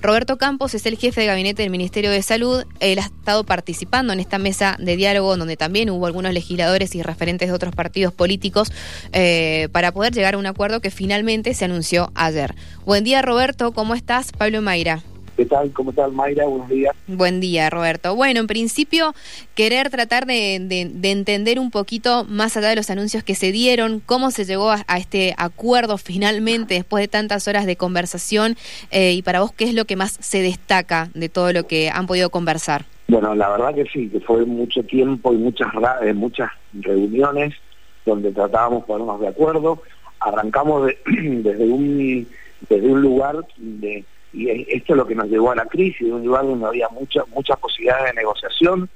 Roberto Campos es el jefe de gabinete del Ministerio de Salud. Él ha estado participando en esta mesa de diálogo donde también hubo algunos legisladores y referentes de otros partidos políticos eh, para poder llegar a un acuerdo que finalmente se anunció ayer. Buen día Roberto, ¿cómo estás? Pablo Mayra. ¿Qué tal? ¿Cómo estás, Mayra? Buenos días. Buen día, Roberto. Bueno, en principio, querer tratar de, entender un poquito más allá de los anuncios que se dieron, cómo se llegó a, este acuerdo finalmente después de tantas horas de conversación eh, y para vos, ¿qué es lo que más se destaca de todo lo que han podido conversar? Bueno, la verdad que sí, que fue mucho tiempo y muchas, eh, muchas reuniones donde tratábamos de ponernos de acuerdo. Arrancamos desde, un, desde un lugar de y esto es lo que nos llevó a la crisis, de un lugar donde había muchas muchas posibilidades de negociación,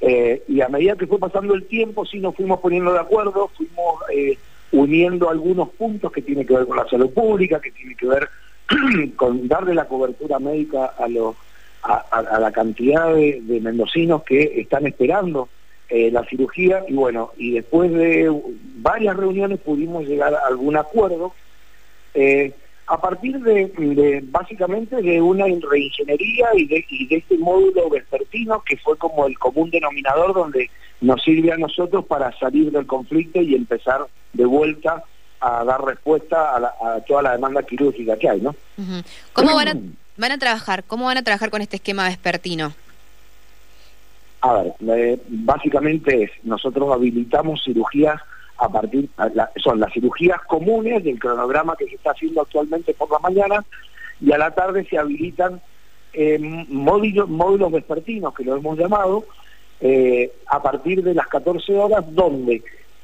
eh, y a medida que fue pasando el tiempo, sí nos fuimos poniendo de acuerdo, fuimos eh, uniendo algunos puntos que tienen que ver con la salud pública, que tienen que ver con darle la cobertura médica a, los, a, la cantidad de, mendocinos que están esperando eh, la cirugía, y bueno, y después de varias reuniones pudimos llegar a algún acuerdo. A partir de, básicamente de una reingeniería y de, este módulo vespertino que fue como el común denominador donde nos sirve a nosotros para salir del conflicto y empezar de vuelta a dar respuesta a, toda la demanda quirúrgica que hay, ¿no? ¿Cómo van a, van a trabajar? ¿Cómo van a trabajar con este esquema vespertino? A ver, eh, básicamente es, nosotros habilitamos cirugías a partir, son las cirugías comunes del cronograma que se está haciendo actualmente por la mañana y a la tarde se habilitan eh, módulos, módulos vespertinos, que lo hemos llamado, eh, a partir de las 14 horas, donde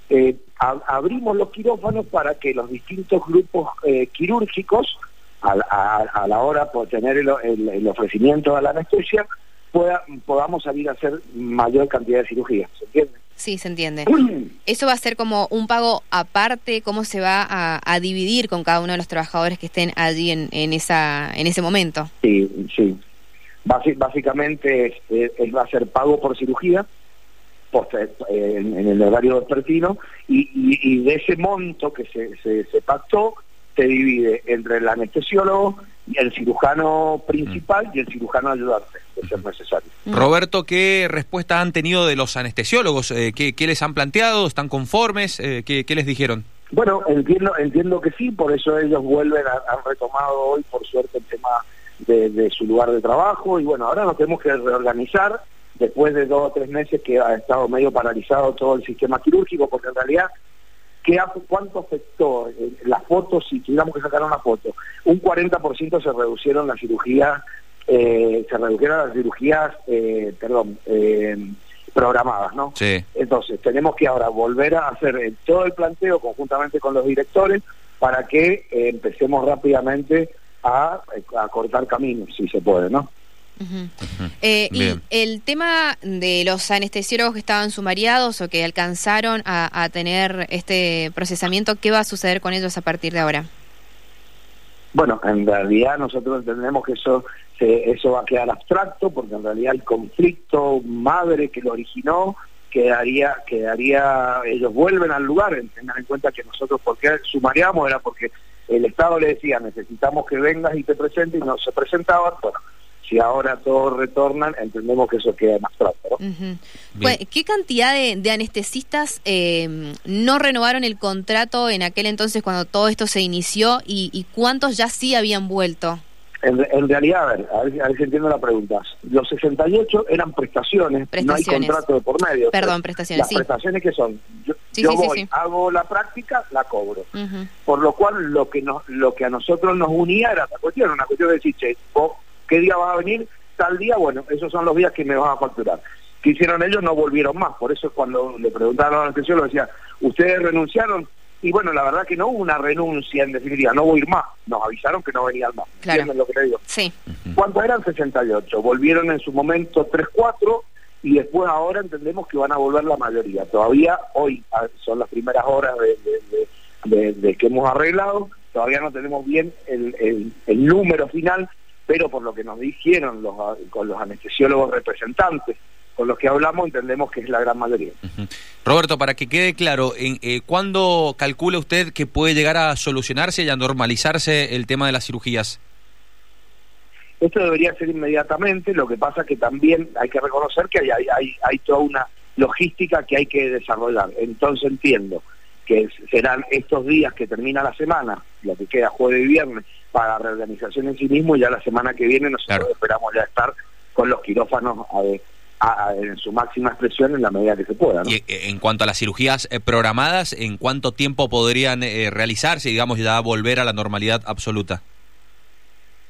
eh, abrimos los quirófanos para que los distintos grupos eh, quirúrgicos, a, la hora de tener el, el, ofrecimiento de la anestesia, pueda, podamos salir a hacer mayor cantidad de cirugías, ¿se entiende? Sí, se entiende. ¿Eso va a ser como un pago aparte? ¿Cómo se va a, dividir con cada uno de los trabajadores que estén allí en, en, esa, en ese momento? Sí, sí. básicamente es, va a ser pago por cirugía en, el horario vespertino y, y, de ese monto que se, se, se pactó se divide entre el anestesiólogo el cirujano principal y el cirujano ayudante, de ser necesario. Mm. Roberto, ¿qué respuesta han tenido de los anestesiólogos? Eh, ¿qué, les han planteado? ¿Están conformes? Eh, ¿qué, les dijeron? Bueno, entiendo, entiendo que sí, por eso ellos vuelven, a, han retomado hoy, por suerte, el tema de, su lugar de trabajo y bueno, ahora nos tenemos que reorganizar después de dos o tres meses que ha estado medio paralizado todo el sistema quirúrgico, porque en realidad ¿Qué, ¿Cuánto afectó eh, las fotos si tuviéramos que sacar una foto? Un 40% se reducieron las cirugías, eh, se redujeron las cirugías, eh, perdón, programadas, ¿no? Sí. Entonces, tenemos que ahora volver a hacer todo el planteo conjuntamente con los directores para que empecemos rápidamente a, a cortar caminos, si se puede, ¿no? Eh, y el tema de los anestesiólogos que estaban sumariados o que alcanzaron a, tener este procesamiento, ¿qué va a suceder con ellos a partir de ahora? Bueno, en realidad nosotros entendemos que eso eso va a quedar abstracto porque en realidad el conflicto madre que lo originó quedaría quedaría ellos vuelven al lugar. Tengan en cuenta que nosotros porque sumariamos era porque el Estado le decía necesitamos que vengas y te presentes y no se presentaban. Bueno si ahora todos retornan, entendemos que eso queda más pronto. ¿Qué cantidad de, anestesistas eh, no renovaron el contrato en aquel entonces cuando todo esto se inició y, cuántos ya sí habían vuelto? En, realidad, a ver, a ver, si entiendo la pregunta. Los 68 eran prestaciones, no hay contrato de por medio. Perdón, prestaciones, Las prestaciones que son, yo, voy, hago la práctica, la cobro. Por lo cual, lo que nos, lo que a nosotros nos unía era la cuestión, una cuestión de decir, che, vos ¿Qué día va a venir? Tal día, bueno, esos son los días que me van a facturar. ¿Qué hicieron ellos? No volvieron más. Por eso cuando le preguntaron a la atención, lo decía, ¿ustedes renunciaron? Y bueno, la verdad que no hubo una renuncia en definitiva, no voy a ir más. Nos avisaron que no venían más. Claro. lo que le digo? Sí. ¿Cuántos eran? 68. Volvieron en su momento 3-4 y después ahora entendemos que van a volver la mayoría. Todavía hoy son las primeras horas de, que hemos arreglado, todavía no tenemos bien el, el número final, pero por lo que nos dijeron los, con los anestesiólogos representantes con los que hablamos, entendemos que es la gran mayoría. Roberto, para que quede claro, eh, ¿cuándo calcula usted que puede llegar a solucionarse y a normalizarse el tema de las cirugías? Esto debería ser inmediatamente, lo que pasa que también hay que reconocer que hay, hay, hay toda una logística que hay que desarrollar. Entonces entiendo que serán estos días que termina la semana, lo que queda jueves y viernes, para reorganización en sí mismo, y ya la semana que viene nosotros esperamos ya estar con los quirófanos en su máxima expresión en la medida que se pueda. Y eh, en cuanto a las cirugías eh, programadas, ¿en cuánto tiempo podrían eh, realizarse y, digamos, ya volver a la normalidad absoluta?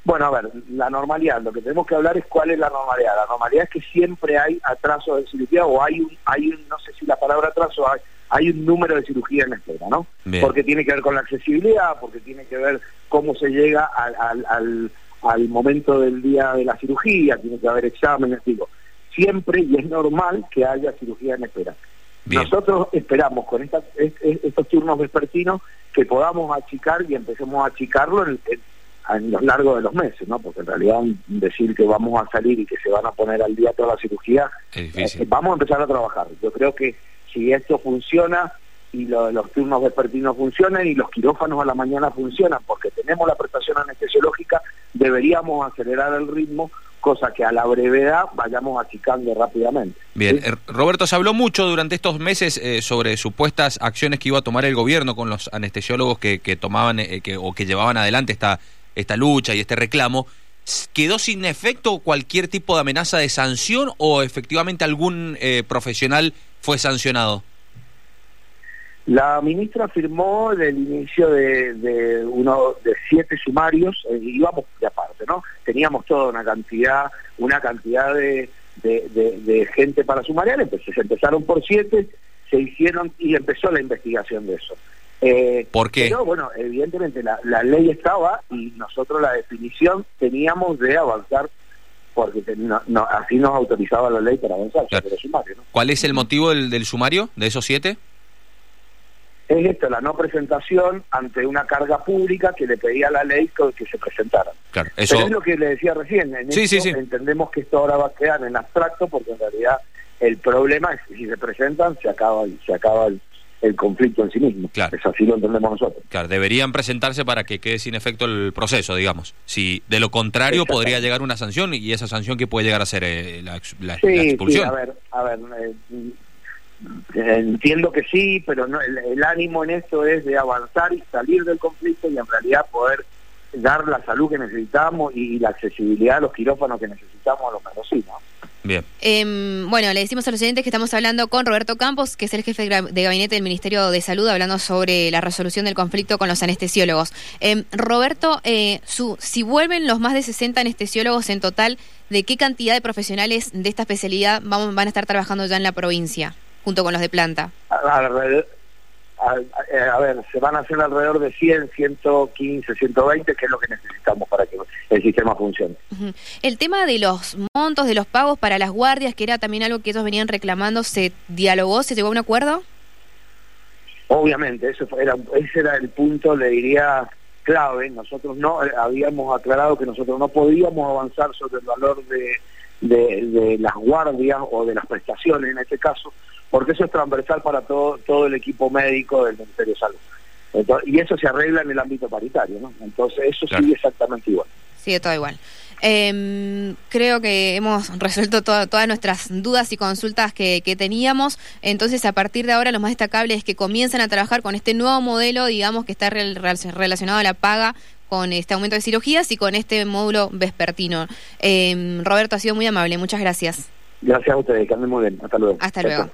Bueno, a ver, la normalidad, lo que tenemos que hablar es cuál es la normalidad. La normalidad es que siempre hay atraso de cirugía o hay un, hay un, no sé si la palabra atraso, hay, hay un número de cirugía en espera, ¿no? Porque tiene que ver con la accesibilidad, porque tiene que ver cómo se llega al, al, al, momento del día de la cirugía, tiene que haber exámenes, digo, siempre y es normal que haya cirugía en espera. Nosotros esperamos con estos turnos vespertinos que podamos achicar y empecemos a achicarlo en, en lo largo de los meses, ¿no? Porque en realidad decir que vamos a salir y que se van a poner al día toda la cirugía, eh, vamos a empezar a trabajar. Yo creo que si esto funciona y los turnos vespertinos funcionan y los quirófanos a la mañana funcionan porque tenemos la prestación anestesiológica, deberíamos acelerar el ritmo cosa que a la brevedad vayamos achicando rápidamente. Bien, eh, Roberto, se habló mucho durante estos meses eh, sobre supuestas acciones que iba a tomar el gobierno con los anestesiólogos que, que tomaban que, o que llevaban adelante esta esta lucha y este reclamo, ¿quedó sin efecto cualquier tipo de amenaza de sanción o efectivamente algún eh, profesional fue sancionado? La ministra firmó el inicio de, uno de siete sumarios, eh, íbamos de aparte, ¿no? Teníamos toda una cantidad, una cantidad de, de, gente para sumariar, entonces empezaron por siete, se hicieron y empezó la investigación de eso. Eh, ¿Por qué? Pero bueno, evidentemente la, ley estaba y nosotros la definición teníamos de avanzar porque así nos autorizaba la ley para avanzar sumario. ¿Cuál es el motivo del, sumario de esos siete? Es esto, la no presentación ante una carga pública que le pedía la ley que, se presentara. Claro, eso... es lo que le decía recién, en sí, sí, sí. entendemos que esto ahora va a quedar en abstracto porque en realidad el problema es que si se presentan se acaba, se acaba el, el conflicto en sí mismo. Claro. Es así lo entendemos nosotros. Claro, deberían presentarse para que quede sin efecto el proceso, digamos. Si de lo contrario podría llegar una sanción y esa sanción que puede llegar a ser eh, la, expulsión. a ver, a ver, eh, entiendo que sí, pero no, el, ánimo en esto es de avanzar y salir del conflicto y en realidad poder dar la salud que necesitamos y, la accesibilidad a los quirófanos que necesitamos a los mendocinos. Bien. Em, bueno, le decimos a los oyentes que estamos hablando con Roberto Campos, que es el jefe de gabinete del Ministerio de Salud, hablando sobre la resolución del conflicto con los anestesiólogos. Em, Roberto, eh, su, si vuelven los más de 60 anestesiólogos en total, ¿de qué cantidad de profesionales de esta especialidad vamos, van a estar trabajando ya en la provincia, junto con los de planta? A, ver, se van a hacer alrededor de 100, 115, 120, que es lo que necesitamos para que el sistema funcione. El tema de los montos, de los pagos para las guardias, que era también algo que ellos venían reclamando, ¿se dialogó, se llegó a un acuerdo? Obviamente, eso era, ese era el punto, le diría, clave. Nosotros no eh, habíamos aclarado que nosotros no podíamos avanzar sobre el valor de, de las guardias o de las prestaciones en este caso, porque eso es transversal para todo, todo el equipo médico del Ministerio de Salud. y eso se arregla en el ámbito paritario, ¿no? Entonces eso sigue exactamente igual. Sigue todo igual. Em, creo que hemos resuelto todas nuestras dudas y consultas que, teníamos. Entonces, a partir de ahora, lo más destacable es que comienzan a trabajar con este nuevo modelo, digamos, que está relacionado a la paga con este aumento de cirugías y con este módulo vespertino. Em, Roberto, ha sido muy amable. Muchas gracias. Gracias a ustedes, que anden muy bien. Hasta luego. Hasta luego.